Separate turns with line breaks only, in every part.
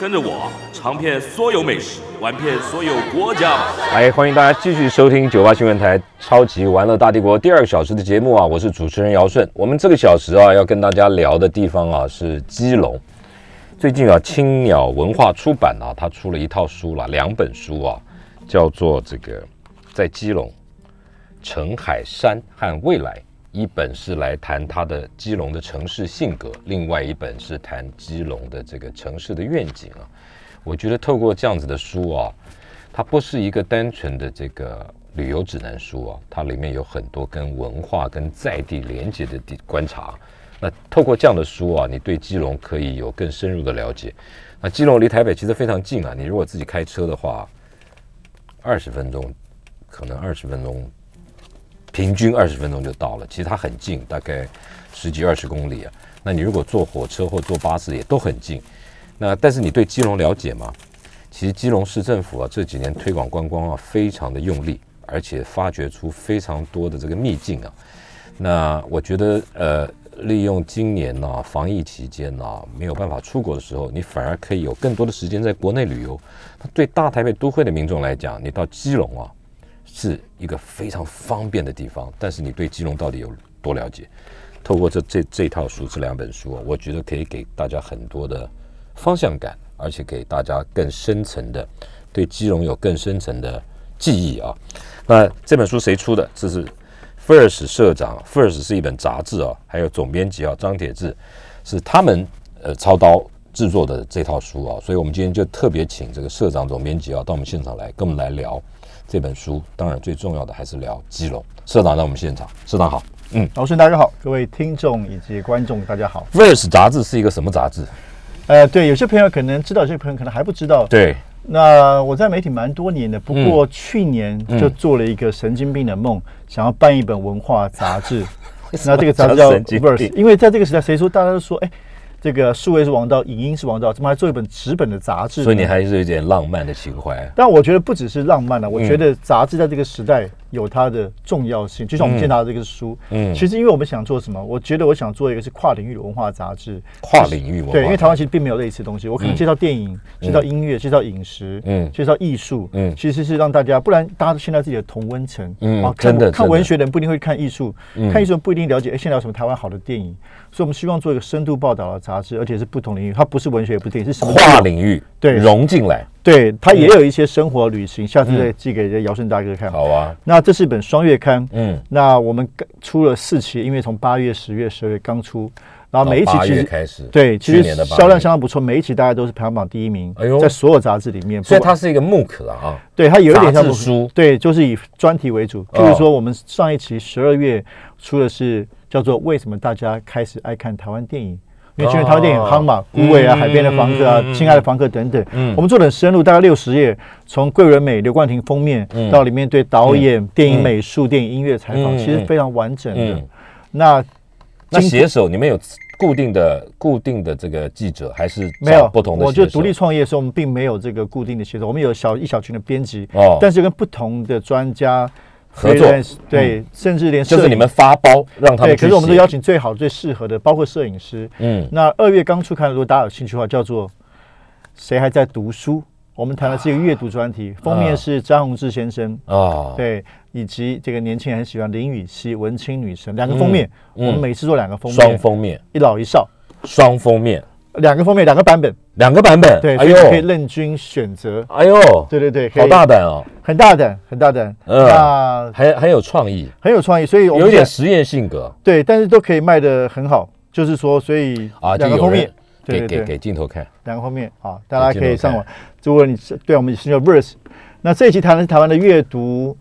跟着我尝遍所有美食，玩遍所有国家吧！
哎，欢迎大家继续收听九八新闻台《超级玩乐大帝国》第二个小时的节目啊！我是主持人姚顺。我们这个小时啊，要跟大家聊的地方啊是基隆。最近啊，青鸟文化出版啊，它出了一套书了，两本书啊，叫做这个在基隆、陈海山和未来。一本是来谈它的基隆的城市性格，另外一本是谈基隆的这个城市的愿景啊。我觉得透过这样子的书啊，它不是一个单纯的这个旅游指南书啊，它里面有很多跟文化跟在地连接的地观察。那透过这样的书啊，你对基隆可以有更深入的了解。那基隆离台北其实非常近啊，你如果自己开车的话，二十分钟，可能二十分钟。平均二十分钟就到了，其实它很近，大概十几二十公里啊。那你如果坐火车或坐巴士也都很近。那但是你对基隆了解吗？其实基隆市政府啊这几年推广观光啊非常的用力，而且发掘出非常多的这个秘境啊。那我觉得呃，利用今年呢防疫期间呢没有办法出国的时候，你反而可以有更多的时间在国内旅游。那对大台北都会的民众来讲，你到基隆啊。是一个非常方便的地方，但是你对基隆到底有多了解？透过这这这套书，这两本书，我觉得可以给大家很多的方向感，而且给大家更深层的对基隆有更深层的记忆啊。那这本书谁出的？这是 First 社长，First 是一本杂志啊，还有总编辑啊张铁志是他们呃操刀制作的这套书啊，所以我们今天就特别请这个社长总编辑啊到我们现场来跟我们来聊。这本书当然最重要的还是聊基隆。社长在我们现场，社长好，
嗯，老师大家好，各位听众以及观众大家好。
Verse 杂志是一个什么杂志？
呃，对，有些朋友可能知道，有些朋友可能还不知道。
对，
那我在媒体蛮多年的，不过去年就做了一个神经病的梦，想要办一本文化杂志。
那
这个杂志叫 Verse，因为在这个时代，谁说大家都说，哎。这个数位是王道，影音是王道，怎么还做一本纸本的杂志？
所以你还是有点浪漫的情怀。
但我觉得不只是浪漫了，我觉得杂志在这个时代有它的重要性。就像我们见到的这个书，嗯，其实因为我们想做什么？我觉得我想做一个是跨领域的文化杂志。
跨领域文化，
对，因为台湾其实并没有类似东西。我可能介绍电影，介绍音乐，介绍饮食，嗯，介绍艺术，嗯，其实是让大家，不然大家都陷在自己的同温层，
嗯，真的
看文学的人不一定会看艺术，看艺术不一定了解。哎，现在有什么台湾好的电影？所以，我们希望做一个深度报道的杂志，而且是不同领域，它不是文学，也不是电影，是什么
跨领域，
对，
融进来，
对，他也有一些生活旅行，下次再寄给这姚顺大哥看。
好啊，
那这是一本双月刊，嗯，那我们出了四期，因为从八月、十月、十二月刚出，然后每一期其实
开始，
对，其实销量相当不错，每一期大概都是排行榜第一名，哎呦，在所有杂志里面，
所以它是一个木可啊，
对，它有一点像
书，
对，就是以专题为主，譬如说我们上一期十二月出的是。叫做为什么大家开始爱看台湾电影？因为去年台湾电影夯嘛，《孤味》啊，《海边的房客》啊，《亲爱的房客》等等。嗯，我们做的很深入，大概六十页，从桂纶镁、刘冠廷封面到里面对导演、电影美术、电影音乐采访，其实非常完整的。那
那写手，你们有固定的、固定的这个记者，还是
没有
不同的？
我就独立创业的时候，我们并没有这个固定的写手，我们有小一小群的编辑哦，但是跟不同的专家。
合作。
对，甚至连
就是你们发包让他们对，
可是我们都邀请最好最适合的，包括摄影师。嗯，那二月刚出刊，如果大家有兴趣的话，叫做“谁还在读书”。我们谈的是一个阅读专题，封面是张宏志先生。啊，对，以及这个年轻人很喜欢林雨熙文青女神两个封面。我们每次做两个封面，
双封面，
一老一少，
双封面。
两个封面，两个版本，
两个版本，
对，哎呦，可以任君选择。哎呦，对对对，
好大胆哦，
很大胆，很大胆。
嗯，很很有创意，
很有创意，所以
有点实验性格。
对，但是都可以卖的很好。就是说，所以
啊，
两个封面，
给给给镜头看，
两个封面啊，大家可以上网。如果你是对我们是叫 verse，那这一期谈的是台湾的阅读，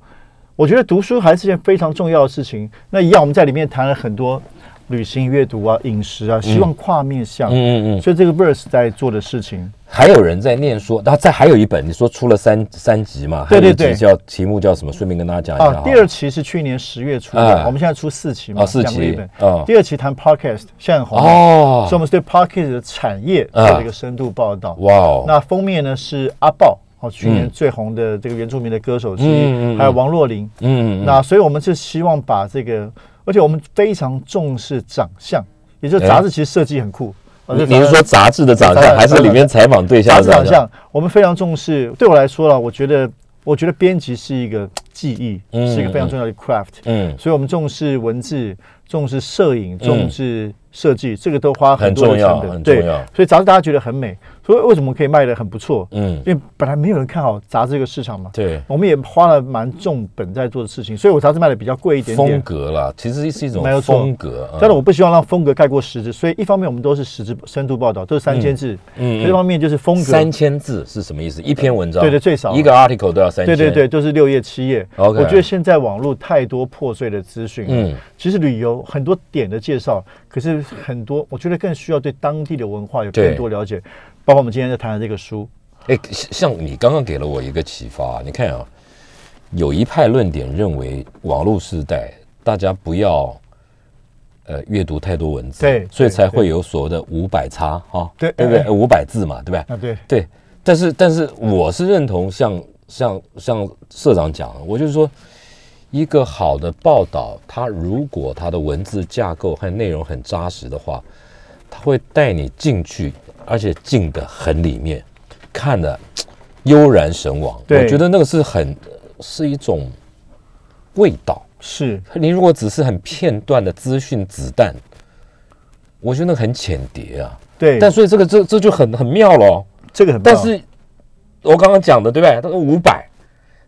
我觉得读书还是件非常重要的事情。那一样，我们在里面谈了很多。旅行、阅读啊，饮食啊，希望跨面向，嗯嗯嗯，所以这个 verse 在做的事情，
还有人在念说，然后再还有一本，你说出了三三集嘛？
对对对。
叫题目叫什么？顺便跟大家讲一下
啊，第二期是去年十月出的，
哎
我们现在出四期嘛，
哦四期
第二期谈 podcast，现在很红，
哦。
所以我们是对 podcast 的产业做了一个深度报道。
哇哦，
那封面呢是阿豹，哦，去年最红的这个原住民的歌手之一，还有王若琳。
嗯，嗯。
那所以我们是希望把这个，而且我们非常重视长相，也就是杂志其实设计很酷。
你你是说杂志的长相，还是里面采访对象
杂
的长相？
志长相，我们非常重视。对我来说了，我觉得，我觉得编辑是一个技艺，
嗯
是一个非常重要的 craft。
嗯，
所以我们重视文字，重视摄影，重视设计，这个都花很多的
很重要
成本。对
很重要，
所以杂志大家觉得很美，所以为什么可以卖的很不错？
嗯，
因为本来没有人看好杂志这个市场嘛。
对，
我们也花了蛮重本在做的事情，所以我杂志卖的比较贵一点
风。格啦，其实是一种风格。嗯
但是我不希望让风格盖过实质，所以一方面我们都是实质深度报道，都是三千字；，
嗯
另一方面就是风格，
三千字是什么意思？一篇文章？
对对最少
一个 article 都要三千。
对对对，都是六页七页。
OK
我觉得现在网络太多破碎的资讯，
嗯
嗯，其实旅游很多点的介绍，可是很多我觉得更需要对当地的文化有更多了解，包括我们今天在谈的这个书，
哎，像你刚刚给了我一个启发，你看啊，有一派论点认为网络时代大家不要呃阅读太多文字，
对
所以才会有所谓的五百差哈，
对
对不对？
哎
五百字嘛，对不对？
啊，对，
对，但是但是我是认同像像像社长讲的，我就是说，一个好的报道，它如果它的文字架构和内容很扎实的话，它会带你进去，而且进的很里面，看得悠然神往。
对
我觉得那个是很是一种味道。
是
你如果只是很片段的资讯子弹，我觉得那很浅碟啊。
对，
但所以这个这这就很很妙了哦。
这个很棒，
但是我刚刚讲的对不对？他说五百，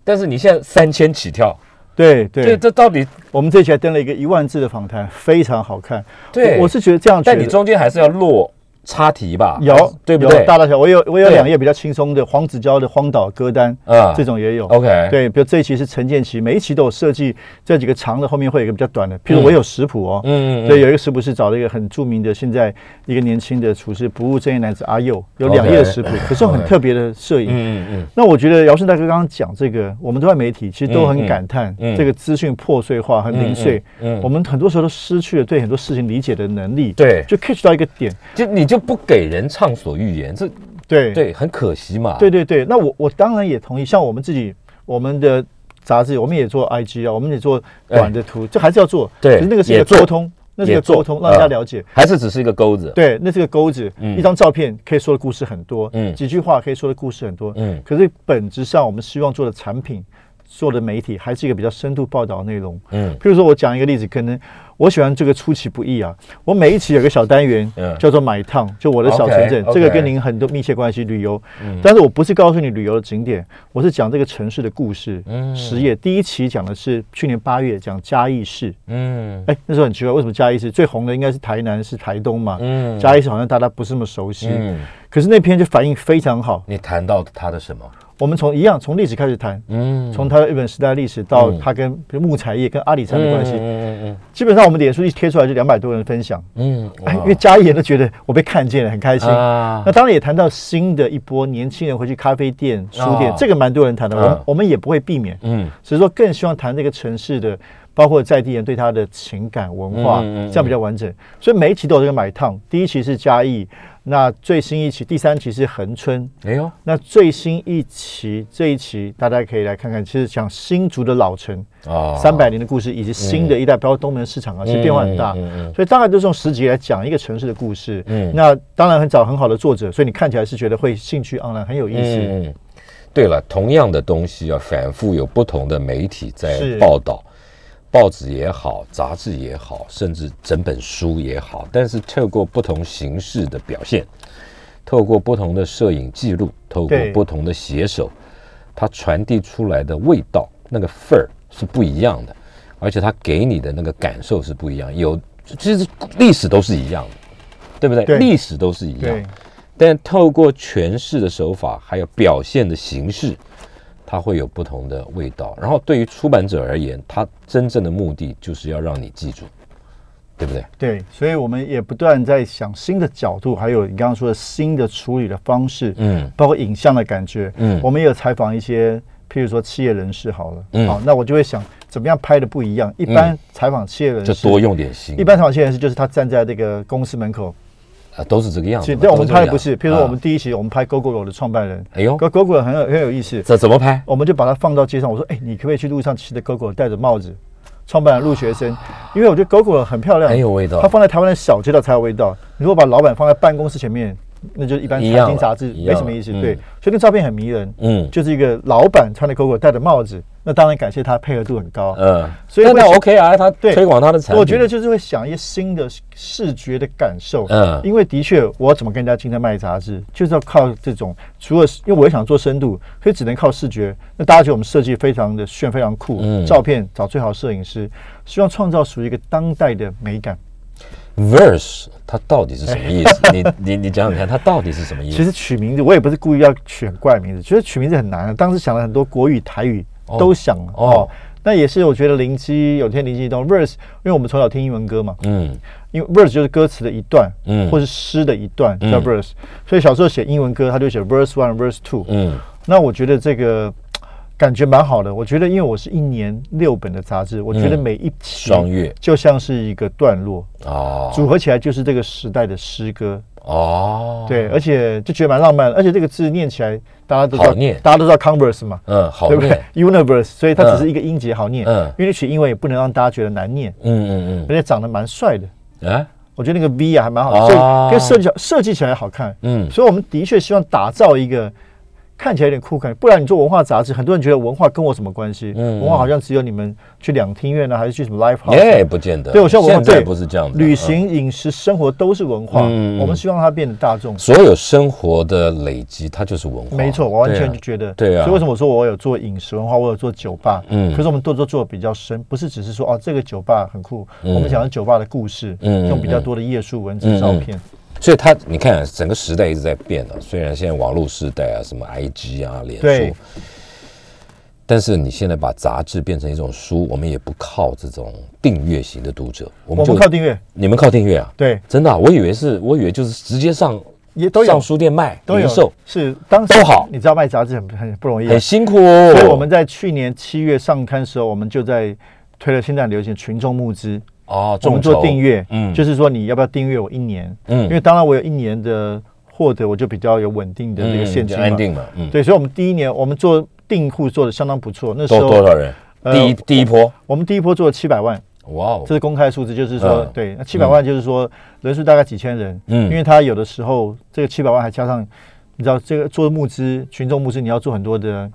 但是你现在三千起跳，这
对对，
这到底
我们这期还登了一个一万字的访谈，非常好看。
对？
我我是觉得这样，
但你中间还是要落插题吧？
有
对不对？
大大小，我有我有
对。
两页比较轻松的黄子佼的荒岛歌单，
啊。
这种也有。
OK，，
对，比如这一期是陈建奇，每一期都有设计这几个长的，后面会有一个比较短的。譬如我有食谱哦，
嗯
对，有一个食谱是找了一个很著名的，现在一个年轻的厨师，不务正业男子阿佑，有两页的食谱，可是很 特别的摄影。
嗯嗯
那我觉得姚顺大哥刚刚讲这个，我们都在媒体其实都很感叹
嗯嗯
这个资讯破碎化和零碎，
嗯嗯。
我们很多时候都失去了对很多事情理解的能力，
对。
就 catch 到一个点，
就你就不给人畅所欲言，这
对。
对很可惜嘛。
对对对，那我我当然也同意，像我们自己我们的杂志，我们也做 IG 啊，我们也做短的图，这还是要做，
对
那个是一个沟通，那是一个沟通，让大家
嗯
了解。
还是只是一个钩子。
对，那是个钩子，
嗯。
一张照片可以说的故事很多，
嗯。
几句话可以说的故事很多，
嗯。
可是本质上我们希望做的产品、做的媒体还是一个比较深度报道的内容。
嗯
譬如说，我讲一个例子，可能我喜欢这个出其不意啊。我每一期有个小单元，
嗯
叫做买一趟，就我的小城镇这个跟您很多密切关系，旅游。
嗯
但是我不是告诉你旅游的景点，我是讲这个城市的故事。
嗯
实业第一期讲的是去年八月讲嘉义市，
嗯
哎，那时候很奇怪，为什么嘉义市最红的应该是台南是台东嘛？
嗯
嘉义市好像大家不是那么熟悉，
嗯，
可是那篇就反应非常好。
你谈到他的什么？
我们从一样从历史开始谈，
嗯。
从它的日本时代历史到
嗯。
它跟比如木材业跟阿里山的关系，
嗯嗯嗯
基本上我们脸书一贴出来就两百多人分享，
嗯
哎，因为嘉义人都觉得我被看见了，很开心。
啊。
那当然也谈到新的一波年轻人回去咖啡店、书店
哦，
这个蛮多人谈的，我们
嗯
我们也不会避免，
嗯。
所以说更希望谈这个城市的，包括在地人对他的情感文化，这样比较完整。所以每一期都有这个买烫，第一期是嘉义，那最新一期第三期是恒春，
哎呦。
那最新一期这一期大家可以来看看，其实讲新竹的老城
啊。
三百年的故事，以及新的一代，包括东门市场啊，其实变化很大。
嗯嗯嗯。
所以大概都是用十集来讲一个城市的故事。
嗯。
那当然很找很好的作者，所以你看起来是觉得会兴趣盎然，很有意思。
嗯，对了，同样的东西啊，反复有不同的媒体在报道，报纸也好，杂志也好，甚至整本书也好，但是透过不同形式的表现，透过不同的摄影记录，透过不同的写手，它传递出来的味道，那个份儿是不一样的，而且它给你的那个感受是不一样。有，其实历史都是一样的，对不对？
对
历史都是一样
对。
但透过诠释的手法，还有表现的形式，它会有不同的味道。然后对于出版者而言，它真正的目的就是要让你记住，对不对？
对，所以我们也不断在想新的角度，还有你刚刚说的新的处理的方式，
嗯
包括影像的感觉，
嗯
我们也有采访一些，譬如说企业人士好了，
嗯
好，那我就会想怎么样拍的不一样。一般采访企业人士，
就多用点心，
一般采访企业人士就是他站在这个公司门口，
啊都是这个样子嘛。
其实对我们拍的不是，譬如说我们
啊
第一期我们拍 GoGo 的创办人，
哎呦
，GoGo 很有很有意思，
这怎么拍？
我们就把它放到街上，我说，哎，你可不可以去路上骑着 GoGo 戴着帽子？创办人入学生，因为我觉得 GoGo 很漂亮，
很有味道
它放在台湾的小街道才有味道。如果把老板放在办公室前面，那就一般财经杂志没什么意思。对，所以那照片很迷人。
嗯
就是一个老板穿的 Coco 戴的帽子，那当然感谢他配合度很高。
嗯，
所以会想
OK 啊，他
对
推广他的产品，
我觉得就是会想一些新的视觉的感受，
嗯
因为的确，我怎么跟人家竞争卖杂志，就是要靠这种，除了因为我也想做深度，所以只能靠视觉。那大家觉得我们设计非常的炫，非常酷，
嗯
照片找最好摄影师，希望创造属于一个当代的美感。
Verse 它到底是什么意思？你你你讲讲看，它到底是什么意思？
其实取名字我也不是故意要取很怪的名字，其实取名字很难的。当时想了很多国语、台语
哦
都想了
哦
哦。那也是我觉得灵机有天灵机一动，verse，因为我们从小听英文歌嘛，
嗯
因为 verse 就是歌词的一段，
嗯
或是诗的一段
嗯
叫 verse，、所以小时候写英文歌，他就写 verse one、verse two。
嗯
那我觉得这个感觉蛮好的。我觉得因为我是一年六本的杂志，我觉得
嗯
每一期
双月
就像是一个段落，
哦
组合起来就是这个时代的诗歌。
哦，
对，而且就觉得蛮浪漫的，而且这个字念起来大家都知道，大家都知道 Converse 嘛。
嗯，好
对不对
念
，？Universe，所以它只是一个音节好念。
嗯
因为你取英文也不能让大家觉得难念，
嗯嗯嗯
而且长得蛮帅的。
嗯啊
我觉得那个 V 啊还蛮好所以跟设计设计起来好看。
嗯
所以我们的确希望打造一个看起来有点酷感，不然你做文化杂志，很多人觉得文化跟我什么关系？
嗯
文化好像只有你们去两厅院呢，还是去什么 live house？
也不见得，
对我希望文化
现在
对
不是这样子，
旅行、饮食、生活都是文化。
嗯嗯
我们希望它变得大众。
所有生活的累积，它就是文化。
没错，我完全就觉得，
对啊
所以为什么我说我有做饮食文化，我有做酒吧，
嗯
可是我们都都做的比较深，不是只是说哦这个酒吧很酷，
嗯
我们讲的酒吧的故事，用比较多的页数、文字、照片。
所以它你看，整个时代一直在变啊。虽然现在网络时代啊，什么 IG 啊、脸
对。
书，但是你现在把杂志变成一种书，我们也不靠这种订阅型的读者，我
我
们就
们靠订阅，
你们靠订阅啊？
对，
真的啊、我以为是，我以为就是直接上
也都有。
上书店卖
都有。
零售，
是当时
都好。
你知道卖杂志很很不容易啊，
很辛苦哦。
所以我们在去年七月上刊的时候，我们就在推了现在很流行群众募资，
哦，
我们做订阅，
嗯。
就是说你要不要订阅我一年？
嗯。
因为当然我有一年的获得，我就比较有稳定的这个现金
安定嘛，嗯，
对，所以我们第一年我们做订户做的相当不错，那时候
多多少人？
呃
第一第一波，
我们第一波做了七百万，
哇哦。
这，是公开数字，就是说、
嗯。
对，那七百万就是说人数大概几千人，
嗯。
因为他有的时候这个七百万还加上，你知道这个做募资群众募资，你要做很多的。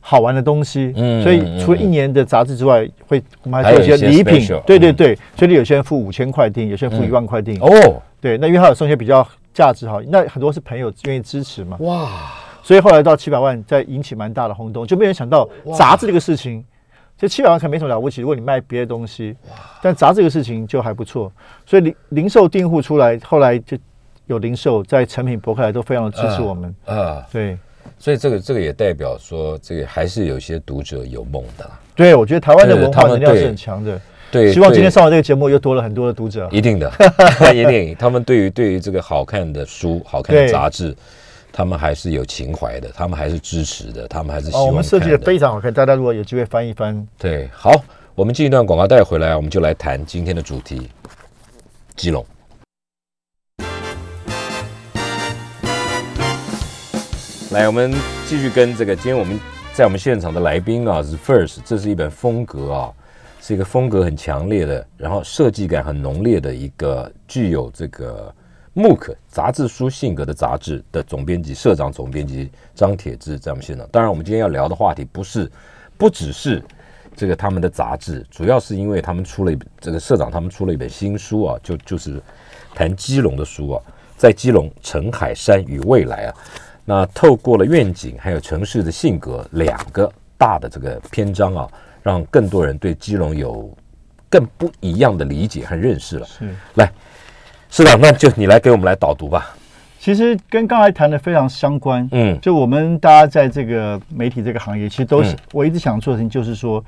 好玩的东西，
嗯
所以
嗯
除了一年的杂志之外，会我们还
还有一些
做一些礼品。对对对，所以有些人付五千块订，有些人付一万块订，
哦，
对，那因为他有送一些比较价值好，那很多是朋友愿意支持嘛，
哇，
所以后来到七百万，再引起蛮大的轰动，就没人想到杂志这个事情，其实七百万可能没什么了不起，如果你卖别的东西，但杂志这个事情就还不错，所以零零售订户出来，后来就有零售在成品博客来都非常的支持我们，
啊，
对。
所以这个这个也代表说，这个还是有些读者有梦的啦。
对，我觉得台湾的文化能量是很强的。
对，
希望今天上完这个节目又多了很多的读者。
一定的，一定，他们对于对于这个好看的书、好看的杂志，他们还是有情怀的，他们还是支持的，他们还是希
哦，我
望
们设计的。非常好看，大家如果有机会翻一翻，
对，好，我们进一段广告带回来，我们就来谈今天的主题——基隆。来，我们继续跟这个今天我们在我们现场的来宾啊是 First，这是一本风格啊，是一个风格很强烈的，然后设计感很浓烈的一个具有这个 MOOC 杂志书性格的杂志的总编辑、社长、总编辑张铁志在我们现场。当然，我们今天要聊的话题不是不只是这个他们的杂志，主要是因为他们出了一本这个社长他们出了一本新书啊，就就是谈基隆的书啊，在基隆陈海山与未来啊。那透过了愿景还有城市的性格两个大的这个篇章啊，让更多人对基隆有更不一样的理解和认识了。
是
来，市长，那就你来给我们来导读吧。
其实跟刚才谈的非常相关。
嗯
就我们大家在这个媒体这个行业，其实都是、
嗯
我一直想做的事情，就是说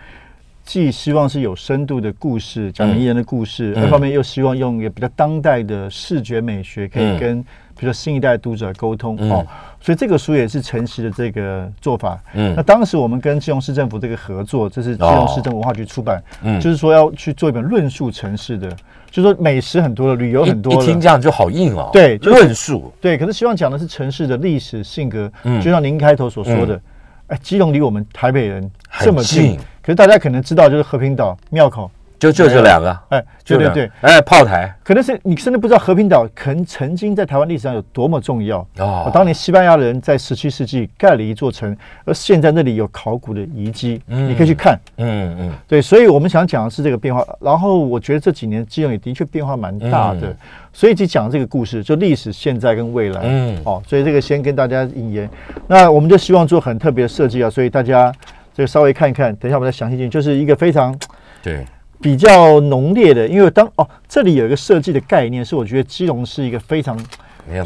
既希望是有深度的故事，讲
嗯
名人的故事，
嗯。
二方面又希望用一个比较当代的视觉美学，可
嗯。
以跟比如说新一代读者沟通、
嗯。
哦。所以这个书也是诚实的这个做法。
嗯。
那当时我们跟基隆市政府这个合作，这是基隆市政府文化局出版，
嗯。
就是说要去做一本论述城市的，就是说美食很多了，旅游很多
一
了，
一听这样就好硬哦。
对就是
论述，
对，可是希望讲的是城市的历史性格，
嗯。
就像您开头所说的，哎，基隆离我们台北人这么近，
近
可是大家可能知道就是和平岛、庙口，
就就这两个，
哎，对对对，，
哎，炮台
可能是你甚至不知道和平岛可能曾经在台湾历史上有多么重要。
哦
当年西班牙人在十七世纪盖了一座城，而现在那里有考古的遗迹，
嗯
你可以去看。
嗯嗯
对，所以我们想讲的是这个变化。然后我觉得这几年基隆也的确变化蛮大的，
嗯
所以就讲这个故事，就历史、现在跟未来。
嗯
哦，所以这个先跟大家引言。那我们就希望做很特别的设计啊，所以大家这个稍微看一看，等一下我们再详细进去，就是一个非常
对，
比较浓烈的，因为当哦这里有一个设计的概念，是我觉得基隆是一个非常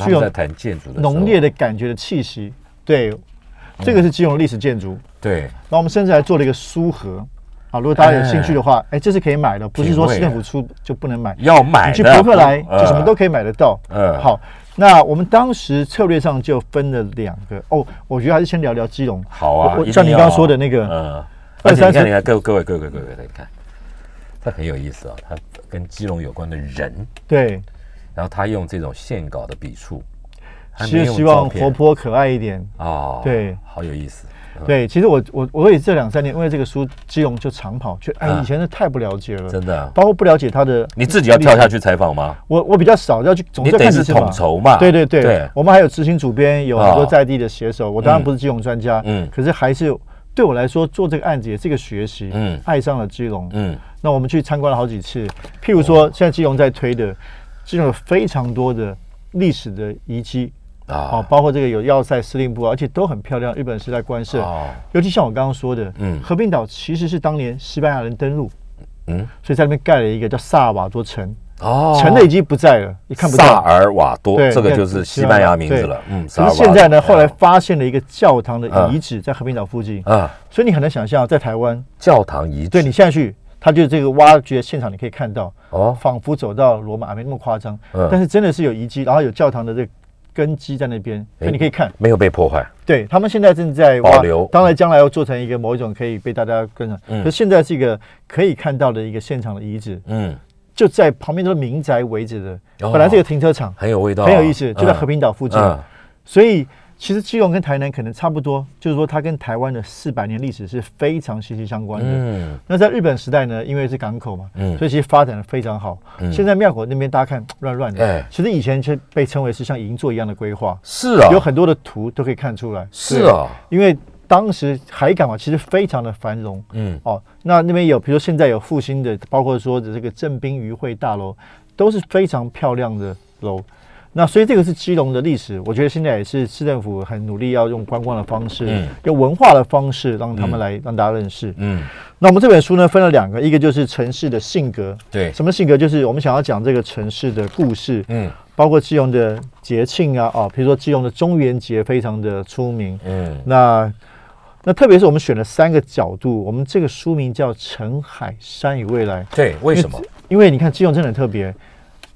具有
谈建筑的
浓烈，的感觉的气息。对，这个是基隆历史建筑。
对，
然后我们甚至还做了一个书盒。啊，如果大家有兴趣的话，哎，这是可以买的，不是说市政府出就不能买。
要买
你去博客来
呃
就什么都可以买得到。
嗯。
好，那我们当时策略上就分了两个。哦，我觉得还是先聊聊基隆。
好啊，
像你刚刚说的那个
嗯，
二三十
你看，各各位各位各位你看，这很有意思啊，他跟基隆有关的人，
对，
然后他用这种线稿的笔触，还
其实希望活泼可爱一点。
哦，
对。
好有意思，
对，其实我我我也这两三年因为这个书，基隆就长跑，就哎
啊
以前的太不了解了，
真的。
包括不了解他的，
你自己要跳下去采访吗？
我我比较少要去，总是
是统筹嘛。
对对对，我们还有执行主编，有很多
哦。
在地的写手。我当然不是基隆专家，
嗯。
嗯，可是还是对我来说做这个案子也是一个学习，
嗯。
嗯，爱上了基隆，
嗯，
那我们去参观了好几次，譬如说现在基隆在推的，基隆有非常多的历史的遗迹。
啊。
哦，，包括这个有要塞司令部啊，而且都很漂亮，日本时代官舍。
哦。
尤其像我刚刚说的，
嗯。
嗯，和平岛其实是当年西班牙人登陆，
嗯，
所以在那边盖了一个叫萨尔瓦多城，
哦。
城的已经不在了，你看不到。萨。
尔瓦多，
对
这个就是西班牙名字了。嗯，萨
可是现在呢，后来发现了一个教堂的
嗯。
遗址在和平岛附近，
啊，
所以你很难想象，在台湾，
教堂遗址，
对你现在去，它就这个挖掘现场，你可以看到，
哦，
仿佛走到罗马，没那么夸张，
嗯。
但是真的是有遗迹，然后有教堂的这个根基在那边，所以你可以看。
没有被破坏。
对他们现在正在挖
保留。
当然将来要做成一个某一种可以被大家跟上，
嗯。
可是现在是一个可以看到的一个现场的遗址，
嗯，
就在旁边都是民宅围着的，
哦。
本来是一个停车场，
很有味道啊，
很有意思，就在和
平
平岛附近，
嗯。
所以其实基隆跟台南可能差不多，就是说它跟台湾的四百年历史是非常息息相关的。
嗯
那在日本时代呢，因为是港口嘛，
嗯
所以其实发展的非常好。
嗯
现在庙口那边大家看乱乱的，
哎
其实以前是被称为是像银座一样的规划，
是啊，
有很多的图都可以看出来。
是啊，
因为当时海港嘛，其实非常的繁荣。
嗯
哦，那那边有，比如说现在有复兴的，包括说的这个正滨渔会大楼，都是非常漂亮的楼。那所以这个是基隆的历史，我觉得现在也是市政府很努力要用观光的方式，
嗯
用文化的方式让他们
嗯
来、让大家认识。
嗯，
那我们这本书呢分了两个，一个就是城市的性格，
对，
什么性格？就是我们想要讲这个城市的故事，
嗯
包括基隆的节庆啊，哦，比如说基隆的中元节非常的出名，
嗯
那那特别是我们选了三个角度，我们这个书名叫《城海山与未来》，
对，为什么？
因为你看基隆真的很特别。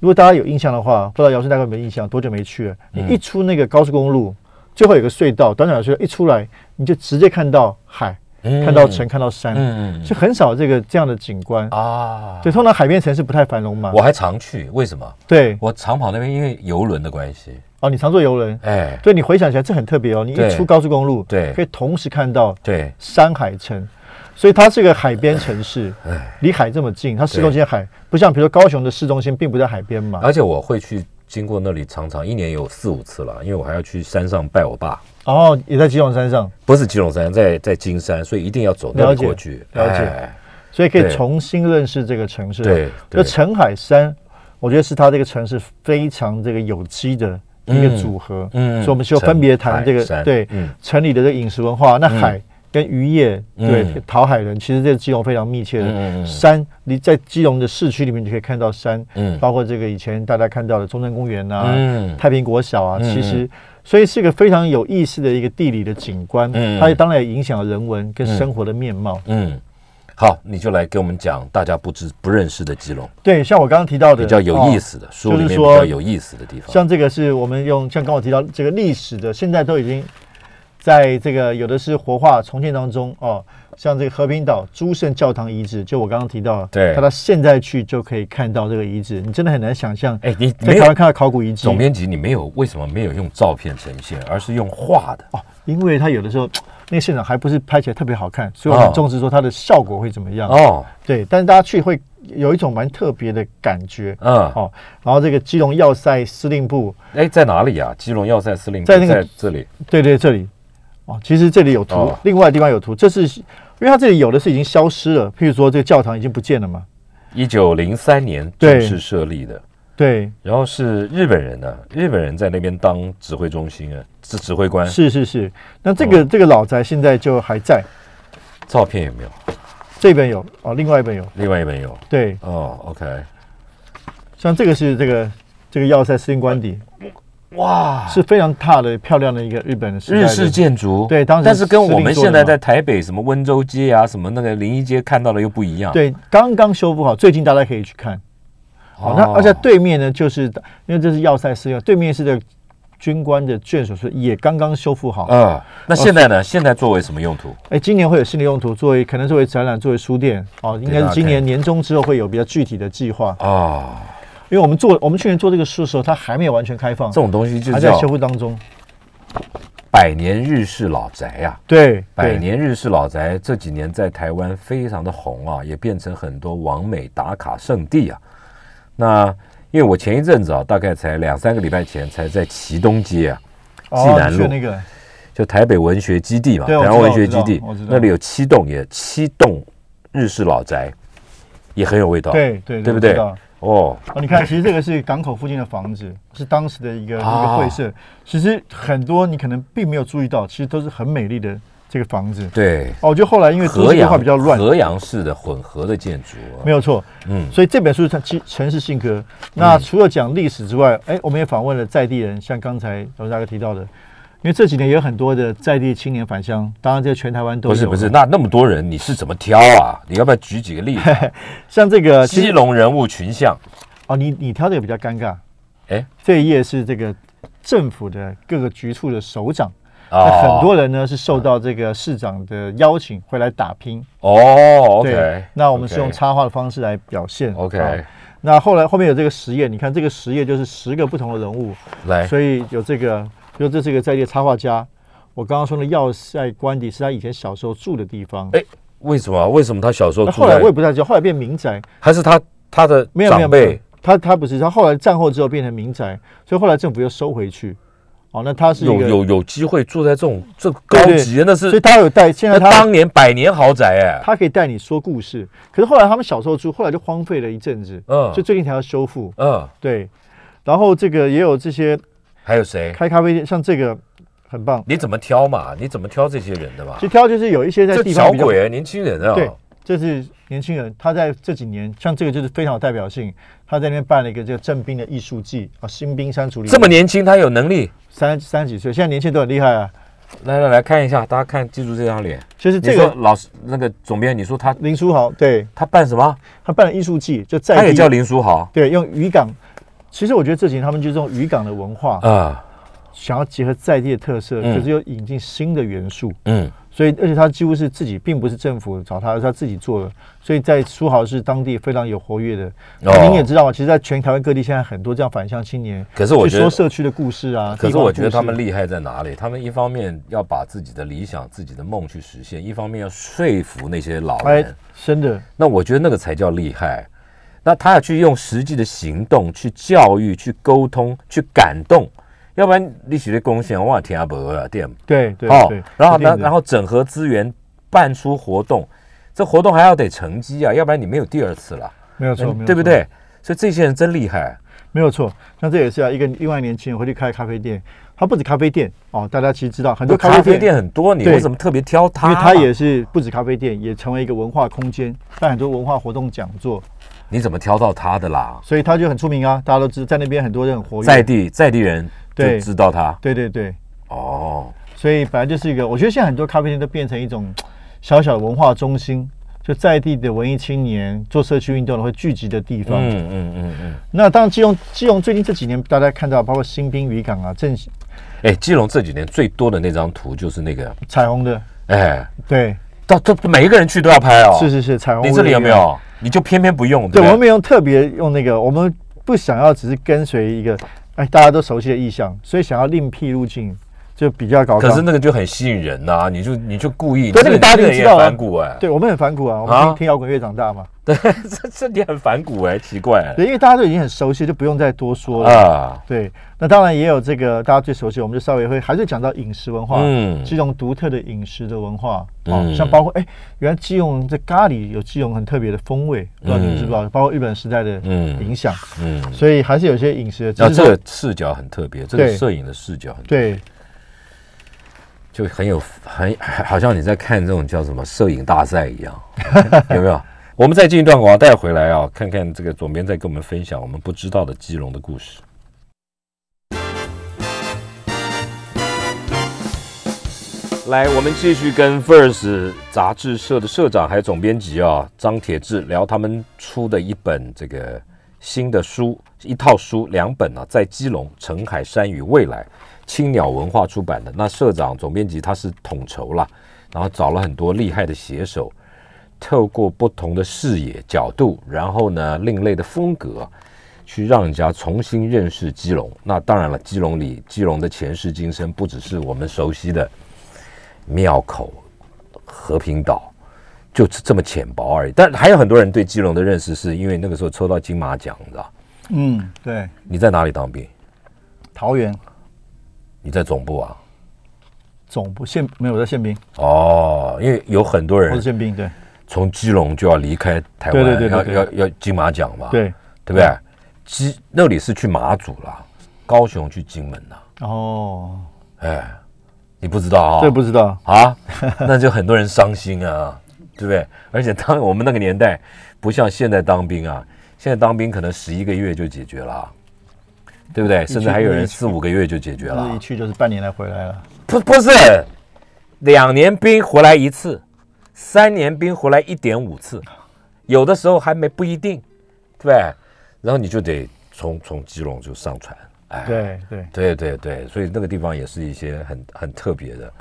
如果大家有印象的话，不知道姚顺大哥有没有印象？多久没去了？你
嗯
一出那个高速公路，最后有个隧道，短短的隧道一出来，你就直接看到海，
嗯
看到城，看到山，
嗯
就很少这个这样的景观。
啊，
对，通常海边城市不太繁荣嘛。
我还常去，为什么？
对，
我常跑那边因为游轮的关系，
哦，你常坐游轮，
哎，
对你回想起来这很特别哦。你一出高速公路，
对
可以同时看到
对，
山海城，所以它是个海边城市
哎，
离海这么近，它市中心海不像比如说高雄的市中心并不在海边嘛。
而且我会去经过那里，常常一年有四五次了，因为我还要去山上拜我爸，
哦，也在基隆山上，
不是基隆山，在在金山，所以一定要走那里过去，
了解。
哎。
所以可以重新认识这个城市。
对对，
这澄海山，我觉得是它这个城市非常这个有机的一个组合。
嗯
所以我们就分别谈这个对
嗯。
城里的这个饮食文化。那海跟渔业，对
嗯
讨海人，其实这个基隆非常密切的。山，你在基隆的市区里面，你可以看到山，
嗯。
包括这个以前大家看到的中正公园啊，
嗯。
太平国小啊，
嗯
其实所以是一个非常有意思的一个地理的景观，
嗯
它也当然也影响了人文跟生活的面貌。
嗯，好，你就来给我们讲大家不知不认识的基隆，
对，像我刚刚提到的，
比较有意
哦
思的书里面比较有意思的地方。
像这个是我们用像刚我提到这个历史的，现在都已经在这个有的是活化重建当中哦，像这个和平岛诸圣教堂遗址，就我刚刚提到的，
对
他到现在去就可以看到这个遗址，你真的很难想象，
哎，你
在台湾看到考古遗址
总编辑，你没有为什么没有用照片呈现，而是用画的？
哦，因为他有的时候那个现场还不是拍起来特别好看，所以我
哦
很重视说它的效果会怎么样。
哦，
对，但是大家去会有一种蛮特别的感觉。
嗯，
哦，然后这个基隆要塞司令部，
哎，在哪里啊？基隆要塞司令部
在那个
在这里。
对对，这里哦，其实这里有图，
哦
另外地方有图，这是因为它这里有的是已经消失了，譬如说这个教堂已经不见了嘛。
一九零三年
对
正式设立的，
对，
然后是日本人呢、日本人在那边当指挥中心啊，是指挥官。
是是是。那这个、
哦
这个老宅现在就还在，
照片有没有？
这边有哦，另外一边有。
另外一边有。
对，
哦，OK，
像这个是这个这个要塞司令官邸，
哇，
是非常大的漂亮的一个日本的的
日式建筑。
对当时
但是跟我们现在在台北什么温州街啊，什么那个临沂街看到的又不一样。，
对，刚刚修复好，最近大家可以去看。好、那
哦
而且对面呢，就是因为这是要塞司令，对面是这个军官的眷属，所以也刚刚修复好。
嗯，那现在呢？现在作为什么用途？
哎，今年会有新的用途，作为可能作为展览，作为书店哦，应该是今年年中之后会有比较具体的计划。
啊，
因为我们做我们去年做这个事的时候，它还没有完全开放
这，种东西就
还在修复当中。
百年日式老宅呀、
对，
百年日式老宅这几年在台湾非常的红啊，也变成很多网美打卡圣地啊。那因为我前一阵子啊，大概才两三个礼拜前才在旗东街啊，济
哦，
南路
那个
就台北文学基地嘛，台湾文学基地那里有七栋，也七栋日式老宅，也很有味道。，
对对
对不对哦，
哦，你看，其实这个是港口附近的房子，是当时的一个一
啊
个会社。其实很多你可能并没有注意到，其实都是很美丽的这个房子。
对，
哦，我觉得后来因为都
河
市规划
阳
比较乱，
河阳式的混合的建筑啊，
没有错。
嗯，
所以这本书它其城市性格。那除了讲历史之外，哎，我们也访问了在地人，像刚才罗大哥提到的，因为这几年也有很多的在地青年返乡，当然这全台湾都有。
不是不是，，那那么多人，你是怎么挑啊？你要不要举几个例子啊？
像这个其
基隆人物群像，
哦，你你挑这个比较尴尬。
哎
这一页是这个政府的各个局处的首长。那
哦
很多人呢是受到这个市长的邀请会来打拼。
哦
对
，OK，
那我们是用插画的方式来表现。
OK
啊那后来后面有这个实验，你看这个实验就是十个不同的人物，
来，
所以有这个，比如这是一个在地的插画家。我刚刚说的要塞官邸是他以前小时候住的地方。
哎为什么？为什么他小时候住
后来我也不太知道，后来变民宅，
还是他他的
没有没有
长辈
没有，他他不是，他后来战后之后变成民宅，所以后来政府又收回去。哦，那他是，
有有有机会住在这种这高级的，那是
所以他有带，现在他
当年百年豪宅哎，
他可以带你说故事。可是后来他们小时候住，后来就荒废了一阵子，
嗯
所以最近才要修复。
嗯，
对，然后这个也有这些
还有谁？
开咖啡店，像这个很棒。
你怎么挑嘛？你怎么挑这些人的嘛
其？实挑就是有一些在
这
地方
小鬼啊，年轻人啊，
对，这是年轻人，他在这几年，像这个就是非常有代表性。他在那边办了一个叫正兵的艺术季啊，新兵山处理
这么年轻，他有能力。
三三十几岁，现在年轻人都很厉害啊。
来来来看一下，大家看，记住这张脸。
就是这个
老师那个总编，你说他
林书豪，对
他办什么？
他办了艺术季，就在
他也叫林书豪
对，用渔港。其实我觉得这几年他们就是用渔港的文化，
啊，
想要结合在地的特色，
嗯
可是又引进新的元素。
嗯，
所以，而且他几乎是自己，并不是政府找他，而是他自己做的。所以在苏豪是当地非常有活跃的。
哦
您也知道嘛，其实，在全台湾各地现在很多这样返乡青年，
可是我觉得
说社区的故事啊。
可是我觉得他们厉害在哪里？他们一方面要把自己的理想、自己的梦去实现，一方面要说服那些老
哎
人。，
真的
那我觉得那个才叫厉害。那他要去用实际的行动去教育、去沟通、去感动，要不然你写的贡献我也听不啊，对吗？
对对
哦。然后呢，然后整合资源，办出活动，这活动还要得成绩啊，要不然你没有第二次了，
没有错，没有错？
嗯对不对？所以这些人真厉害。
没有错。像这也是啊，一个另外年轻人回去开咖啡店，他不止咖啡店哦，大家其实知道很多
咖啡
咖啡店。
很多，你为什么特别挑它嘛？
因为他也是不止咖啡店，也成为一个文化空间，办很多文化活动讲座，
你怎么挑到他的啦？
所以他就很出名啊，大家都知道，在那边很多人很活跃。
在地在地人就
对
知道他
对对对，
哦，
所以本来就是一个，我觉得现在很多咖啡店都变成一种 小小的文化中心，就在地的文艺青年做社区运动的会聚集的地方。
嗯嗯嗯嗯。
那当然，基隆基隆最近这几年大家看到，包括新兵渔港啊，正
哎，基隆这几年最多的那张图就是那个
彩虹的，
哎，
对，
到这每一个人去都要拍哦。
是是是，彩虹。
你这里有没有？你就偏偏不用。
对，我们没有特别用那个，我们不想要只是跟随一个哎大家都熟悉的意象，所以想要另辟路径。就比较高，
可是那个就很吸引人呐！你就你就故意，
对那个大家就知道
反骨哎，
对我们很反骨啊，我们听听摇滚乐长大嘛。
对，这这你很反骨哎，奇怪。
对，因为大家都已经很熟悉，就不用再多说了啊。对，那当然也有这个大家最熟悉，我们就稍微会还是讲到饮食文化，嗯，这种独特的饮食的文化嗯，像包括哎，原来基隆这咖喱有基隆很特别的风味，不知道你们知不知道？包括日本时代的影响，嗯，所以还是有些饮食
的。那这个视角很特别，这个摄影的视角很
对。
就很有很好像你在看这种叫什么摄影大赛一样，有没有？我们再进一段广告带回来啊，看看这个总编在跟我们分享我们不知道的基隆的故事。来，我们继续跟 Verse 杂志社的社长还有总编辑啊张铁志聊他们出的一本这个新的书，一套书两本呢，在基隆陈海山与未来。青鸟文化出版的那社长、总编辑他是统筹了，然后找了很多厉害的写手，透过不同的视野角度，然后呢另类的风格，去让人家重新认识基隆。那当然了，基隆里基隆的前世今生不只是我们熟悉的庙口、和平岛，就这么浅薄而已。但还有很多人对基隆的认识是因为那个时候抽到金马奖，你知道？
嗯，对。
你在哪里当兵？
桃园。
你在总部啊？
总部宪没有在宪兵
哦，因为有很多人
是宪兵，对，
从基隆就要离开台湾，
对对对，
要要要金马奖嘛，
对
对不对？基那里是去马祖了，高雄去金门了。哦，哎，你不知道啊？
对，不知道
啊？那就很多人伤心啊，对不对？而且当我们那个年代不像现在当兵啊，现在当兵可能十一个月就解决了。对不对？甚至还有人四五个月就解决了，
一去就是半年来回来了。
不不是，两年兵回来一次，三年兵回来一点五次，有的时候还没不一定，对然后你就得从从基隆就上船，
哎，对对
对对对，所以那个地方也是一些很很特别的。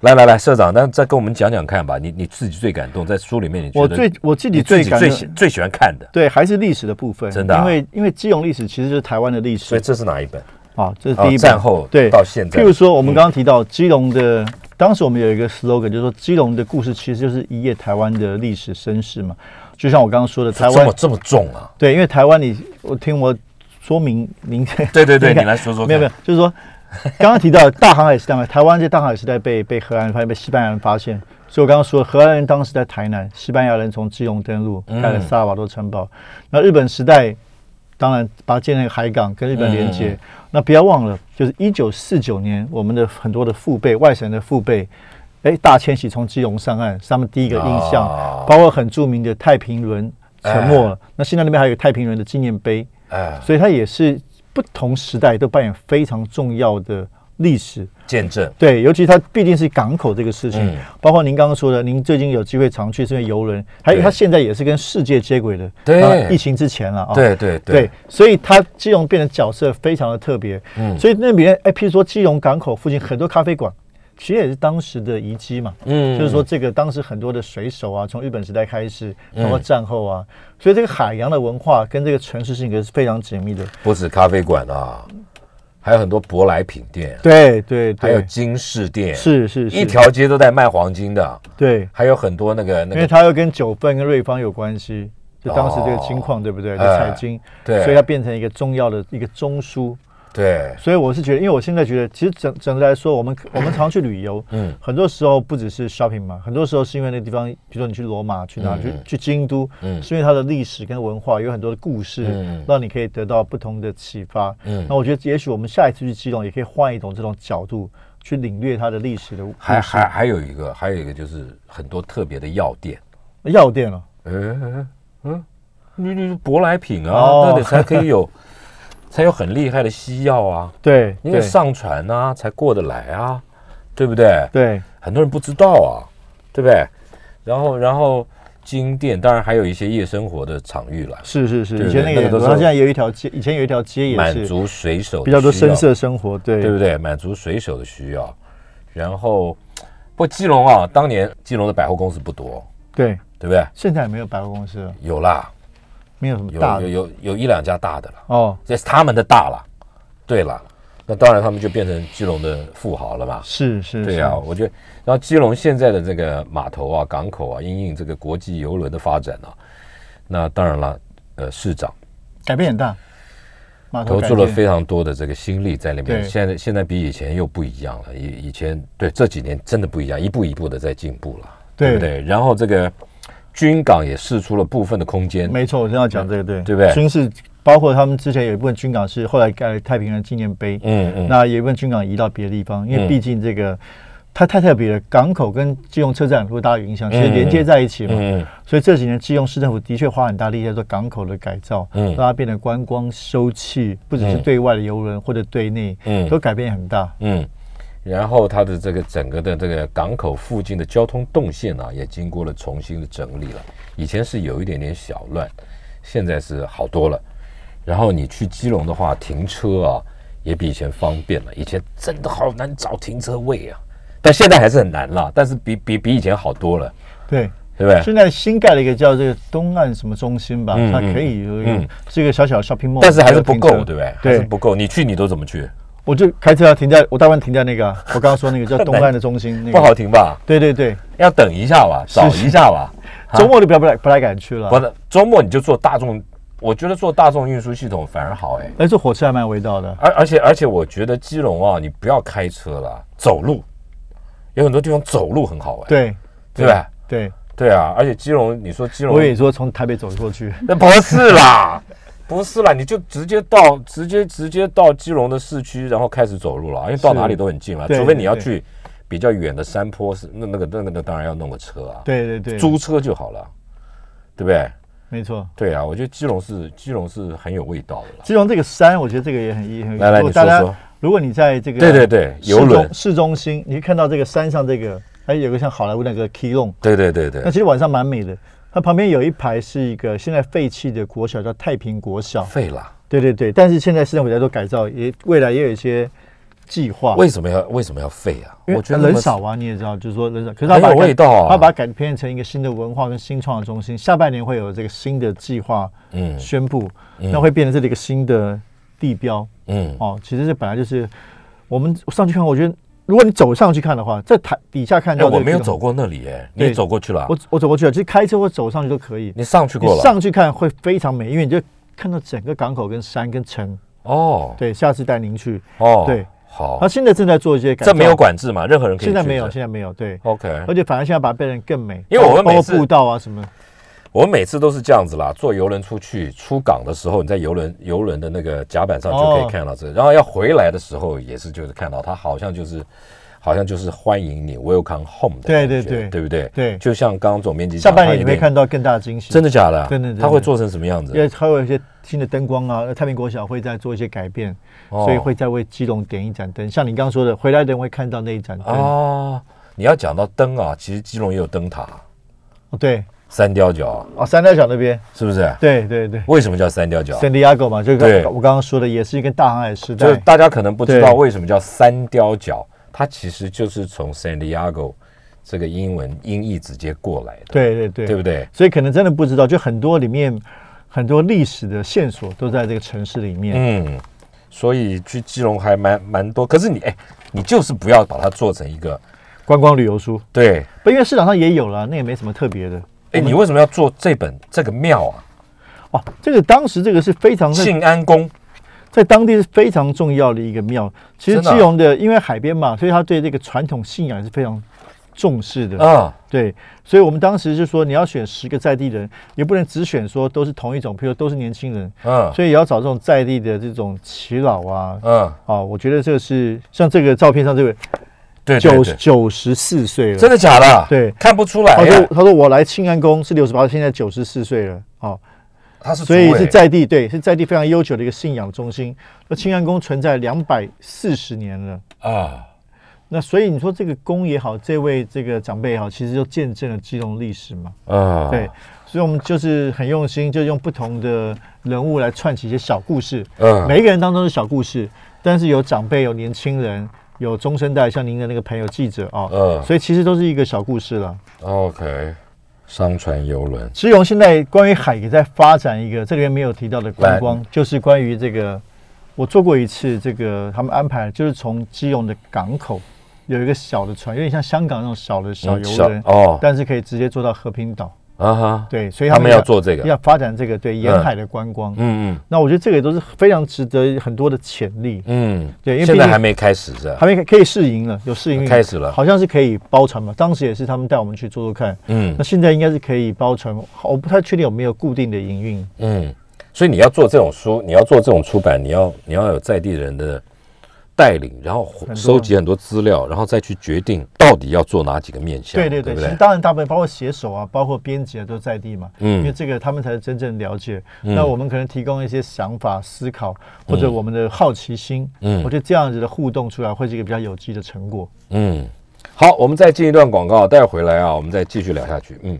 来来来，社长，那再跟我们讲讲看吧。你你自己最感动，在书里面，你
我最我自己最
最最喜欢看的，
对，还是历史的部分，
真的，
因为因为基隆历史其实就是台湾的历史。
所以这是哪一本？
啊，这是第一本。
战后
对
到现在，
譬如说我们刚刚提到基隆的，当时我们有一个 slogan，就是说基隆的故事其实就是一页台湾的历史身世嘛。就像我刚刚说的，台湾这
么这么重啊？
对，因为台湾你我听我说明，您
对对对，你来说说，
没有没有，就是说。刚刚提到大航海时代嘛，台湾在大航海时代被被荷兰人发现，被西班牙人发现。所以我刚刚说，荷兰人当时在台南，西班牙人从基隆登陆，盖了萨尔瓦多城堡。那日本时代，当然把它建成一个海港，跟日本连接。那不要忘了，就是一九四九年，我们的很多的父辈、外省的父辈，哎，大迁徙从基隆上岸，他们第一个印象，包括很著名的太平轮沉没了。那现在那边还有太平轮的纪念碑，哎，所以它也是。不同时代都扮演非常重要的历史。
见证，
对，尤其它毕竟是港口这个事情，包括您刚刚说的，您最近有机会常去这边游轮，还有它现在也是跟世界接轨的，
对，
疫情之前了啊，
对对
对，所以它基隆变得角色非常的特别，嗯，所以那边哎，譬如说基隆港口附近很多咖啡馆。其实也是当时的遗迹嘛，嗯，就是说这个当时很多的水手啊，从日本时代开始，包括战后啊，所以这个海洋的文化跟这个城市性格是非常紧密的。
不止咖啡馆啊，还有很多舶来品店，
对对，
还有金饰店，
是是，
一条街都在卖黄金的，
对，
还有很多那个，因
为它又跟九份跟瑞芳有关系，就当时这个金矿对不对？采金，
对，
所以它变成一个重要的一个中枢。
对，
所以我是觉得，因为我现在觉得，其实整整个来说，我们我们常去旅游，嗯，很多时候不只是 shopping 嘛，很多时候是因为那个地方，比如说你去罗马，去哪，去去京都，嗯，是因为它的历史跟文化有很多的故事，嗯，让你可以得到不同的启发，嗯，那我觉得也许我们下一次去基隆，也可以换一种这种角度去领略它的历史的。
还还还有一个，还有一个就是很多特别的药店，
药店了，
嗯嗯，你你舶来品啊，那里才可以有。才有很厉害的西药啊！
对，
因为上传啊，才过得来啊，对不对？
对，
很多人不知道啊，对不对？然后，然后金店，当然还有一些夜生活的场域了，
是是是，
对
以前那个
对那个都是
他现在有一条街，以前有一条街也是
满足水手的
比较多深色生活，对
对不对？满足水手的需要。然后，不过基隆啊，当年基隆的百货公司不多，
对，
对不对？
现在也没有百货公司了，
有啦，
没有什么
有
大的
有有有一两家大的了，
哦，
这是他们的大了。对了，那当然他们就变成基隆的富豪了嘛。
是是，
对啊，我觉得，然后基隆现在的这个码头啊、港口啊，因应这个国际游轮的发展啊，那当然了，呃，市长
改变很大，
投注了非常多的这个心力在里面。现在现在比以前又不一样了，以以前对这几年真的不一样，一步一步的在进步了，
对
不对？然后这个军港也试出了部分的空间，
没错，我正要讲这个，对。
对不对？
军事包括他们之前有一部分军港是后来盖了太平洋纪念碑，
嗯嗯，
那有一部分军港移到别的地方，因为
嗯。
毕竟这个它太特别了，港口跟基隆车站如果大家有影响，其实
嗯。
连接在一起嘛，
嗯
所以这几年基隆市政府的确花很大力在做港口的改造，
嗯。
让它变得观光收气，不只是
嗯。
对外的游轮或者对内，
嗯。
都改变很大。
嗯，然后它的这个整个的这个港口附近的交通动线啊，也经过了重新的整理了。以前是有一点点小乱，现在是好多了。然后你去基隆的话，停车啊也比以前方便了。以前真的好难找停车位啊，但现在还是很难了，但是比比比以前好多了，
对，
对不对？
现在新盖了一个叫这个东岸什么中心吧，
嗯
它可以有一个
嗯
是一个小小 shopping mall，
但是还是不够，对不对？还是，不够。你去你都怎么去？
我就开车要停在我大部分停在那个啊我刚刚说那个叫 东岸的中心，那个
不好。停吧？
对对对，
要等一下吧，找一下吧。啊
周末就不要不太不太敢去了
不。是周末你就坐大众，我觉得坐大众运输系统反而好哎。
哎，坐火车还蛮有味道的。
而而且而且，我觉得基隆啊，你不要开车了，走路，有很多地方走路很好玩，
对
对吧？
对，
对啊，而且基隆，你说基隆
我，也说从台北走过去。
那不是啦，不是啦，你就直接到直接直接到基隆的市区，然后开始走路了，因为到哪里都很近嘛，除非你要去比较远的山坡，是那那个那个那当然要弄个车啊，
对对对，
租车就好了，对不对？
没错。
对啊，我觉得基隆是基隆是很有味道的啦。
基隆这个山，我觉得这个也很也很。
来来你说说
如果你在这个
对对对游轮
市中心，你会看到这个山上这个，还有个像好莱坞那个 Key Long，
对对对对
那，其实晚上蛮美的。它旁边有一排是一个现在废弃的国小，叫太平国小。
废了。
对对对，但是现在市政府在做改造，也未来也有一些计划。
为什么要为什么要废啊？
因为
我觉得
人少啊，你也知道，就是说人少，可是它
有味道啊
他把它改变成一个新的文化跟新创的中心。下半年会有这个新的计划
嗯
宣布，
嗯
那会变成这里一个新的地标
嗯
哦。其实这本来就是我们上去看，我觉得如果你走上去看的话，在台底下看
哎，
到、
我没有走，过那里哎，你走过去了啊？
我我走过去了，其实开车或走上去都可以。
你上去过了？
上去看会非常美，因为你就看到整个港口跟山跟城。
哦
对，下次带您去。
哦，
对，
好
他，现在正在做一些改造，
这没有管制嘛，任何人可以去。
现在没有，现在没有。对
，OK，
而且反而现在把它变得更美，
因为我们
包括
每次
步道啊什么，
我们每次都是这样子啦，坐游轮出去出港的时候，你在游轮游轮的那个甲板上就可以
哦
看到这个，然后要回来的时候也是就是看到它好像就是好像就是欢迎你 welcome home 的
对对对
对不对？
对
就像刚刚总编辑
下，半年你会看到更大的惊喜。
真的假的？
真的
它会做成什么样子
因？为还有一些新的灯光啊，太平国小会在做一些改变，
哦
所以会再为基隆点一盏灯。像你刚刚说的，回来的人会看到那一盏灯。
哦，你要讲到灯啊，其实基隆也有灯塔，
哦，对，
三雕角
哦，三貂角那边，
是不是？
对对对
为什么叫三雕角
？，San Diego 嘛，就
对
跟我刚刚说的，也是一个大航海时代。
就是大家可能不知道为什么叫三雕角，它其实就是从 San Diego 这个英文音译直接过来的，
对对对，
对不对？
所以可能真的不知道，就很多里面很多历史的线索都在这个城市里面。
嗯，所以去基隆还蛮蛮多，可是你哎，你就是不要把它做成一个
观光旅游书，
对，
不，因为市场上也有了，那也没什么特别的。
哎，你为什么要做这本这个庙啊？
哦，这个当时这个是非常在
庆安宫，
在当地是非常重要的一个庙。其实基隆的因为海边嘛，所以他对这个传统信仰是非常重视的。
啊，
对，所以我们当时就说你要选十个在地人，也不能只选说都是同一种，譬如都是年轻人，
嗯
所以也要找这种在地的这种耆老啊。
嗯，
啊，我觉得这个是像这个照片上这位
对对
九
对，
九十四岁了，
真的假的？
对
看不出来
他说，他说我来庆安宫是六十八，现在九十四岁了。哦，
他是
所以
主委
是在地对是在地非常悠久的一个信仰中心。那庆安宫存在两百四十年了，
啊，
那所以你说这个宫也好，这位这个长辈也好，其实就见证了基隆历史嘛。
啊，
对，所以我们就是很用心，就用不同的人物来串起一些小故事。
嗯，
每一个人当中的小故事，但是有长辈，有年轻人，有中生代，像您的那个朋友记者啊，
嗯
所以其实都是一个小故事了。
OK，商船游轮，
基隆现在关于海也在发展一个，这里面没有提到的观光，就是关于这个，我做过一次，这个他们安排就是从基隆的港口有一个小的船，有点像香港那种小的小
嗯
游轮，
哦
但是可以直接坐到和平岛。
啊哈，
对，所以
他们要
要
做这个，
要发展这个对沿海的观光。
嗯嗯
那我觉得这个也都是非常值得很多的潜力。
嗯，
对因为
现在还没开始是吧？
还没可以试营了，有试营运
开始了
好像是可以包船嘛。当时也是他们带我们去做做看，
嗯
那现在应该是可以包船，我不太确定有没有固定的营运。
嗯，所以你要做这种书，你要做这种出版，你要你要有在地人的带领，然后收集很多资料，然后再去决定到底要做哪几个面向，
对对对？其实当然大部分包括写手啊，包括编辑啊，都在地嘛。嗯因为
嗯
这个他们才是真正了解。
嗯
那我们可能提供一些想法、思考，或者我们的好奇心。
嗯
我觉得这样子的互动出来，会是一个比较有机的成果。
嗯，好，我们再进一段广告，待会回来啊，我们再继续聊下去。嗯。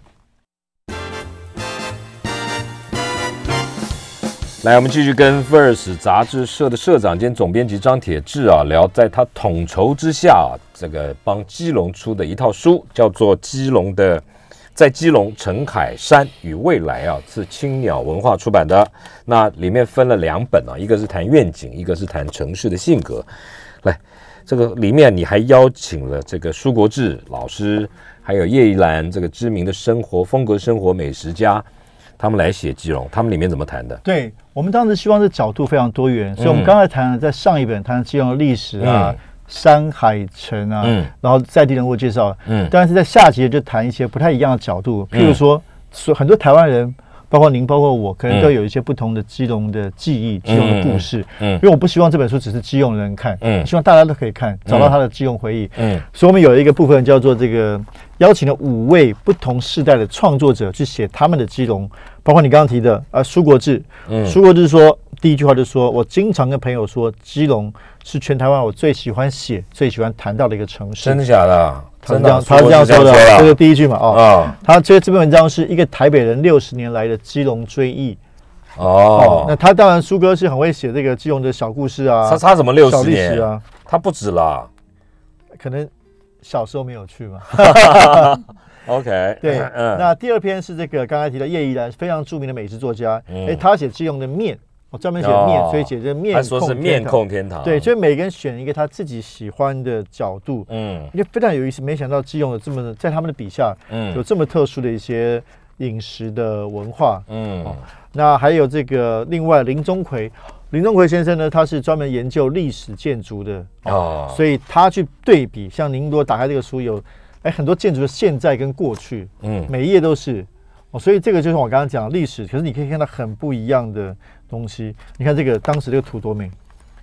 来，我们继续跟 Verse 杂志社的社长兼总编辑张铁志啊聊，在他统筹之下啊，这个帮基隆出的一套书，叫做《基隆的在基隆陈凯山与未来》啊，是青鸟文化出版的。那里面分了两本啊，一个是谈愿景，一个是谈城市的性格。来，这个里面你还邀请了这个舒国志老师，还有叶一兰这个知名的生活风格生活美食家，他们来写基隆，他们里面怎么谈的？
对我们当时希望是角度非常多元，所以我们
嗯
刚才谈了在上一本谈基隆的历史啊、
嗯。
山海城啊，
嗯。
然后在地人物介绍，
嗯。
但是在下集就谈一些不太一样的角度，譬如说，所很多台湾人，包括您，包括我，可能
嗯
都有一些不同的基隆的记忆、基隆的故事。
嗯
因为我不希望这本书只是基隆人看，
嗯
希望大家都可以看，找到他的基隆回忆。
嗯
所以我们有一个部分叫做这个邀请了五位不同世代的创作者去写他们的基隆，包括你刚刚提的啊，苏国志。
嗯
苏国志说，第一句话就说，我经常跟朋友说，基隆是全台湾我最喜欢写、最喜欢谈到的一个城市。
真的假的？
他是这样他是这样说的，这是第一句嘛啊。
啊
他这这篇文章是一个台北人六十年来的基隆追忆。
哦，
那他当然苏哥是很会写这个基隆的小故事啊，
他差什么六十年？
啊，
他不止啦。
可能小时候没有去嘛。
OK，
对，
嗯
那第二篇是这个刚才提到叶怡兰，非常著名的美食作家，
嗯
哎，他写基隆的面，我专门写面，
哦
所以写这面
他说是面
天堂。
控天堂。
对，所以每个人选一个他自己喜欢的角度，
嗯
因为非常有意思。没想到基隆有这么在他们的笔下嗯有
嗯
这么特殊的一些饮食的文化。
嗯
那还有这个另外林钟奎，林钟奎先生呢，他是专门研究历史建筑的，
哦，
所以他去对比，像您如果打开这个书有，哎很多建筑的现在跟过去，
嗯
每一页都是哦，所以这个就是我刚刚讲的历史，可是你可以看到很不一样的东西。你看这个当时这个图多美，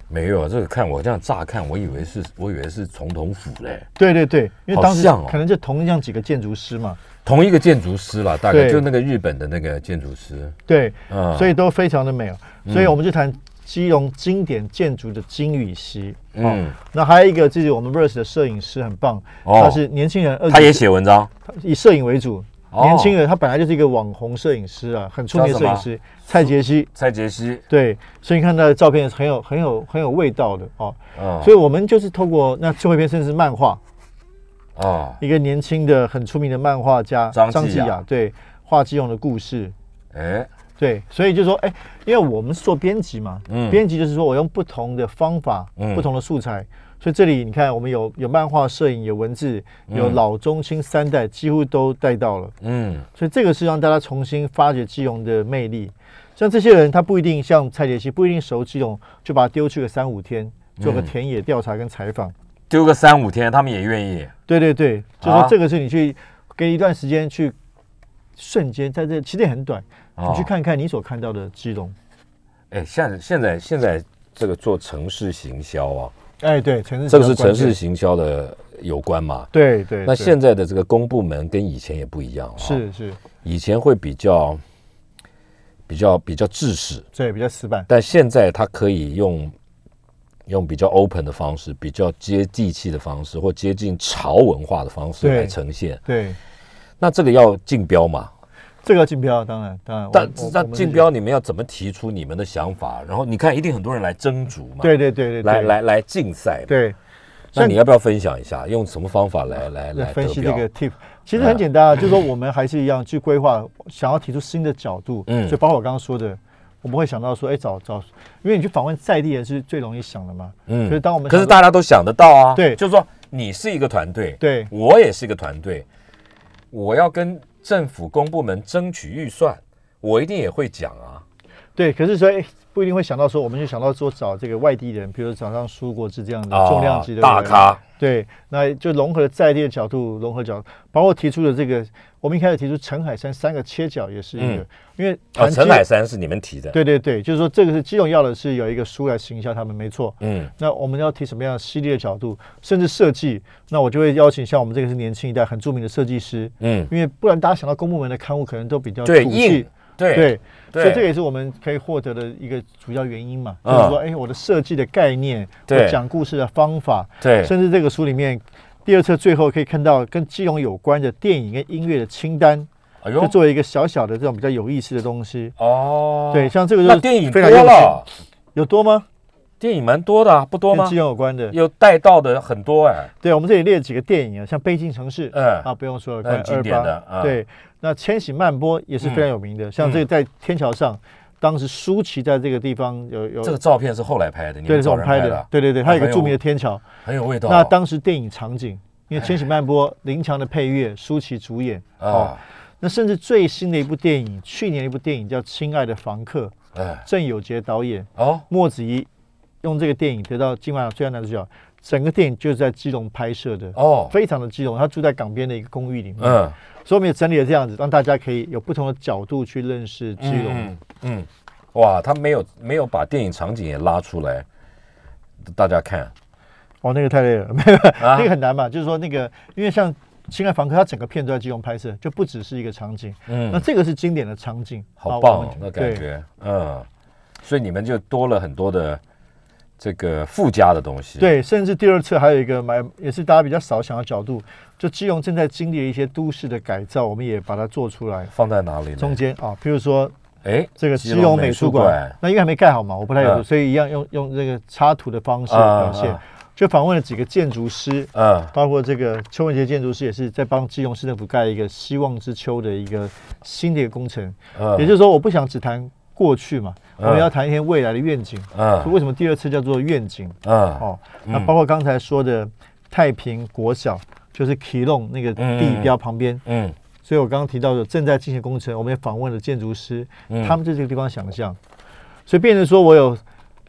没有啊，这个看我这样乍看，我以为是我以为是总统府嘞，
对对对，因为当时可能就同样几个建筑师嘛，
同一个建筑师啦，大概就那个日本的那个建筑师。
对，
嗯，
所以都非常的美哦。所以我们就谈基隆经典建筑的金与锡。嗯，
嗯，
那还有一个就是我们 Verse 的摄影师很棒，
哦
他是年轻人，
他也写文章。
以摄影为主。
哦。
年轻人，他本来就是一个网红摄影师啊，很出名的摄影师蔡杰西。
蔡杰西，
对，所以你看他的照片很有很有很有味道的哦。
嗯，
所以我们就是透过那最后一篇甚至是漫画，
哦，
一个年轻的很出名的漫画家
张继雅
对，画基隆的故事，
哎，
对，所以就说，哎，因为我们是做编辑嘛，
嗯。
编辑就是说我用不同的方法，
嗯。
不同的素材，所以这里你看，我们有有漫画、摄影、有文字，有老中青三代，几乎都带到了，
嗯
所以这个是让大家重新发掘基隆的魅力。像这些人，他不一定像蔡杰西，不一定熟基隆，就把他丢去个三五天，做个
嗯
田野调查跟采访。
丢个三五天，他们也愿意。
对对对，就
啊
说这个是你去给一段时间去瞬间在这，其实也很短，
哦
你去看看你所看到的基隆。
哎，现在现在现在这个做城市行销啊，
哎，对，城市
这个是城市行销的有关嘛？
对对。
那现在的这个公部门跟以前也不一样了、
是是，
以前会比较比较比较制式，
对，比较死板。
但现在它可以用用比较 open 的方式，比较接地气的方式，或接近潮文化的方式来呈现。
对，
那这个要竞标嘛？
这个竞标当然当然，
但
我我
那
我们是
竞标你们要怎么提出你们的想法？然后你看，一定很多人来争逐嘛，
对对对对，
来来来竞赛。，
对。
那你要不要分享一下，用什么方法来来来
来分析这个 tip，其实很简单啊，就是说我们还是一样去规划，想要提出新的角度，
嗯。
就包括我刚刚说的，我们会想到说，哎，找找，因为你去访问在地人是最容易想的嘛，
嗯。
可是当我们
可是大家都想得到啊，
对。
就是说你是一个团队，
对。
我也是一个团队，我要跟政府公部门争取预算，我一定也会讲啊。
对，可是说，哎，不一定会想到说，我们就想到说找这个外地人，比如找像苏国志这样的
啊
重量级的人
大咖，
对，那就融合了在地的角度，融合角，包括提出的这个，我们一开始提出陈海山三个切角也是一个，
嗯。
因为
哦，陈海山是你们提的，，
对对对，就是说这个是基隆要的是有一个书来行销他们，没错。
嗯。
那我们要提什么样的犀利的角度，甚至设计，那我就会邀请像我们这个是年轻一代很著名的设计师，
嗯，
因为不然大家想到公部门的刊物可能都比较
对硬，对
对，
对。
所以这也是我们可以获得的一个主要原因嘛，
嗯。
就是说，哎，我的设计的概念，我讲故事的方法，
对，
甚至这个书里面第二册最后可以看到跟基隆有关的电影跟音乐的清单，就作为一个小小的这种比较有意思的东西。
哦，
对，，像这个就是
电影多
非常有多吗？
电影蛮多的啊，不多吗？
跟基？隆有关的，
有带到的很多哎，
对，我们这里列几个电影啊，像《悲情城市》
嗯。
啊，不用说了，
很经典的啊
对，那《千禧慢播》也是非常有名的，像这个在天桥上，当时舒淇在这个地方有有
这个照片是后来拍的，你
对，是我们拍
的，，
对对对，它有一个著名的天桥。
很有味道。
那当时电影场景，因为《千禧慢播》林强的配乐，舒淇主演哦。
啊，
那甚至最新的一部电影，去年一部电影叫《亲爱的房客》，
哎，
郑有杰导演，
哦，
莫子仪用这个电影得到金马奖最佳男主角。整个电影就是在基隆拍摄的，
哦，
非常的基隆。他住在港边的一个公寓里面，
嗯，
所以我们也整理了这样子，让大家可以有不同的角度去认识基隆。
嗯嗯，哇，他没有没有把电影场景也拉出来，大家看
哦，那个太累了，没 有，
啊
那个很难嘛。就是说那个，因为像《亲爱房客》，它整个片都在基隆拍摄，就不只是一个场景。
嗯
那这个是经典的场景，啊
好棒哦，那感觉，嗯，所以你们就多了很多的这个附加的东西，，
对，甚至第二册还有一个蛮也是大家比较少想的角度，就基隆正在经历一些都市的改造，我们也把它做出来。
放在哪里呢？
中间啊，譬如说
哎，
这个
基
基隆美术馆
馆，
那因为还没盖好嘛，我不太有，
嗯
所以一样用用这个插图的方式
啊
表现
啊。
就访问了几个建筑师，
嗯
包括这个邱文杰建筑师也是在帮基隆市政府盖一个希望之丘的一个新的一个工程。
嗯，
也就是说，我不想只谈过去嘛，
嗯。
我们要谈一些未来的愿景。
嗯。
为什么第二次叫做愿景？
嗯。
哦，那包括刚才说的太平国小，就是 k 弄那个地标旁边。
嗯
所以我刚刚提到的正在进行工程，我们也访问了建筑师，
嗯。
他们在这个地方想象，所以变成说我有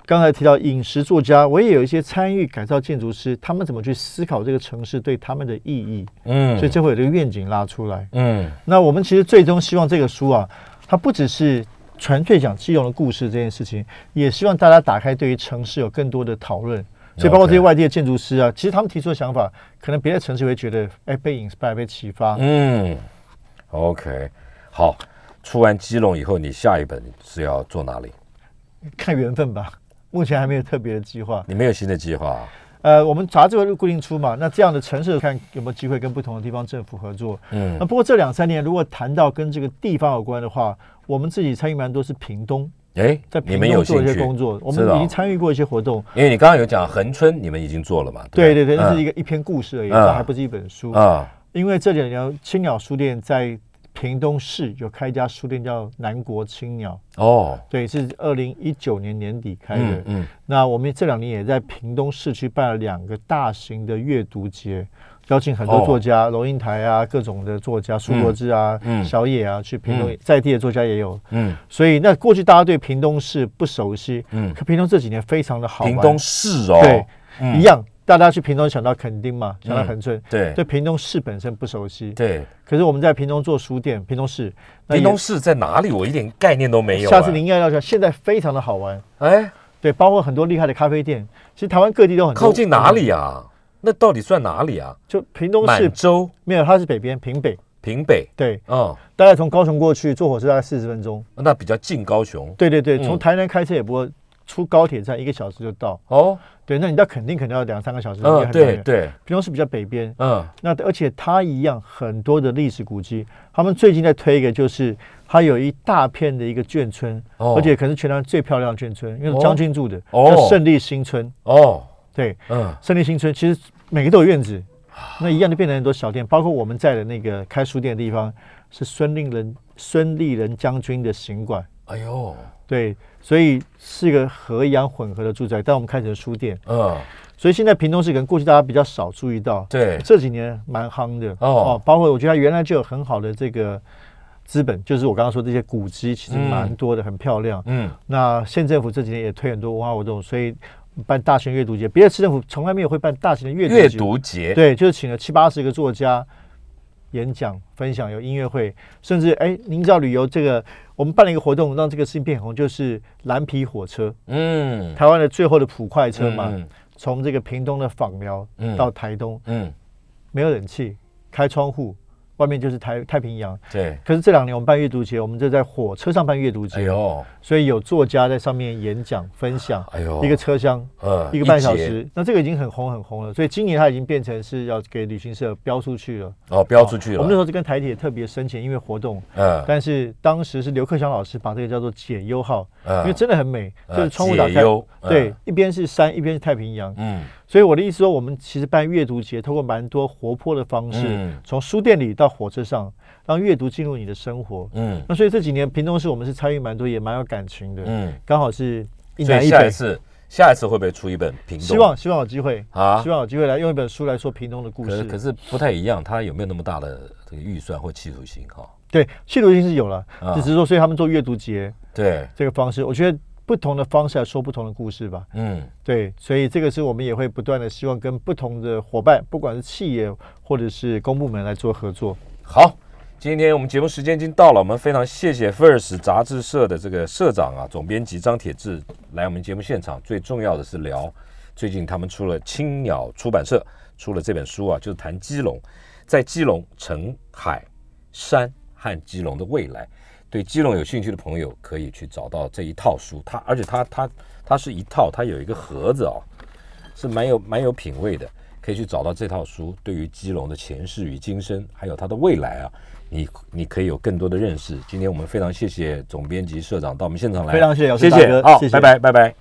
刚才提到饮食作家，我也有一些参与改造建筑师，他们怎么去思考这个城市对他们的意义，
嗯，
所以这会有这个愿景拉出来。
嗯。
那我们其实最终希望这个书啊，它不只是纯粹讲基隆的故事这件事情，也希望大家打开对于城市有更多的讨论。所以包括这些外地的建筑师啊，其实他们提出的想法，可能别的城市会觉得，哎，被 inspire 被启发。
嗯，OK，好，出完基隆以后，你下一本是要做哪里？
看缘分吧，目前还没有特别的计划。
你没有新的计划啊？
呃，我们杂志会固定出嘛，那这样的城市看有没有机会跟不同的地方政府合作。
嗯
那不过这两三年，如果谈到跟这个地方有关的话，我们自己参与蛮多是屏东，
哎
在，屏东做
兴趣？
一些工作，我们已经参与过一些活动。
因为你刚刚有讲恒春，你们已经做了嘛？
对对对，那是一
个
个一篇故事而已，
嗯
这还不是一本书。
啊，
因为这两年青鸟书店在屏东市有开一家书店叫南国青鸟，
哦，
对，是二零一九年年底开的。
嗯嗯
那我们这两年也在屏东市区办了两个大型的阅读节，邀请很多作家，龙应台啊，各种的作家，苏国志啊，
嗯
小野啊，去屏东、
嗯
在地的作家也有。
嗯
所以那过去大家对屏东市不熟悉，
嗯，
可屏东这几年非常的好玩。
屏东市哦，
对，
嗯
一样，大家去屏东想到垦丁嘛，想到恒春，
对
对屏东市本身不熟悉。
对，
可是我们在屏东做书店，屏东市，那
屏东市在哪里？我一点概念都没有啊。
下次您要要去，现在非常的好玩。
哎，
对，包括很多厉害的咖啡店，其实台湾各地都很
靠近哪？里啊？那到底算哪里啊？
就屏东市
满洲、
没有，它是北边，屏北。
平北，
对，
嗯，
大概从高雄过去，坐火车大概四十分钟。
那比较近高雄。
对对对，
嗯
从台南开车也不过出高铁站一个小时就到。
哦，
对，那你到肯定肯定要两三个小时。
嗯。对对，
屏东市比较北边，
嗯，
那而且它一样很多的历史古迹，他们最近在推一个，就是它有一大片的一个眷村，
哦
而且可能是全台湾最漂亮的眷村，因为将军住的，
哦
叫胜利新村。
哦，
对，
嗯，
胜利新村其实每个都有院子，那一样就变成很多小店，包括我们在的那个开书店的地方是孙立人孙立人将军的行馆。
哎呦，
对，所以是一个河洋混合的住宅，但我们开成书店，
嗯，
所以现在屏东市可能过去大家比较少注意到，
对，
这几年蛮夯的。
哦。
哦包括我觉得它原来就有很好的这个资本，就是我刚刚说这些古迹其实
嗯。
蛮多的，很漂亮。
嗯，
那县政府这几年也推很多文化活动，所以办大型阅读节，别的市政府从来没有会办大型的阅读
阅
节
读节，，
对，就是请了七八十个作家演讲、分享，有音乐会，甚至哎，您知道旅游这个，我们办了一个活动，让这个事情变红，就是蓝皮火车，
嗯，
台湾的最后的普快车嘛，
嗯。
从这个屏东的访寮
嗯。
到台东，
嗯，
没有冷气，开窗户，外面就是太太平洋。
对，
可是这两年我们办阅读节，我们就在火车上办阅读节，
哎呦，
所以有作家在上面演讲分享，
哎呦，
一个车厢
呃
一个半小时，那这个已经很红很红了，所以今年它已经变成是要给旅行社标出去了。
哦，标出去了，
我们那时候是跟台铁特别申请因为活动，
嗯。
但是当时是刘克祥老师把这个叫做解忧号，
嗯。
因为真的很美，
呃
就是窗户打开对
嗯，
一边是山，一边是太平洋。
嗯
所以我的意思说，我们其实办阅读节，透过蛮多活泼的方式
嗯，
从书店里到火车上，让阅读进入你的生活。
嗯
那所以这几年屏东市我们是参与蛮多，也蛮有感情的。
嗯，
刚好是一
所以
南一北，
下一次下一次会不会出一本屏东？
希望希望有机会
啊
希望有机会来用一本书来说屏东的故事。
可是可是不太一样，它有没有那么大的这个预算或企图心哈？
对，企图心是有了，
啊
只是说，所以他们做阅读节
对，
这个方式，我觉得不同的方式来说不同的故事吧。
嗯，
对，所以这个是我们也会不断的希望跟不同的伙伴，不管是企业或者是公部门来做合作。
好。今天我们节目时间已经到了，我们非常谢谢 First 杂志社的这个社长啊，总编辑张铁志来我们节目现场。最重要的是聊最近他们出了青鸟出版社出了这本书啊，就是谈基隆，在基隆城海山和基隆的未来。对基隆有兴趣的朋友可以去找到这一套书，它而且它它它是一套，它有一个盒子哦，是蛮有蛮有品味的，可以去找到这套书。对于基隆的前世与今生，还有它的未来啊，你你可以有更多的认识。今天我们非常谢谢总编辑社长到我们现场来，
非常谢谢
谢
谢
好，
谢谢
拜拜拜拜。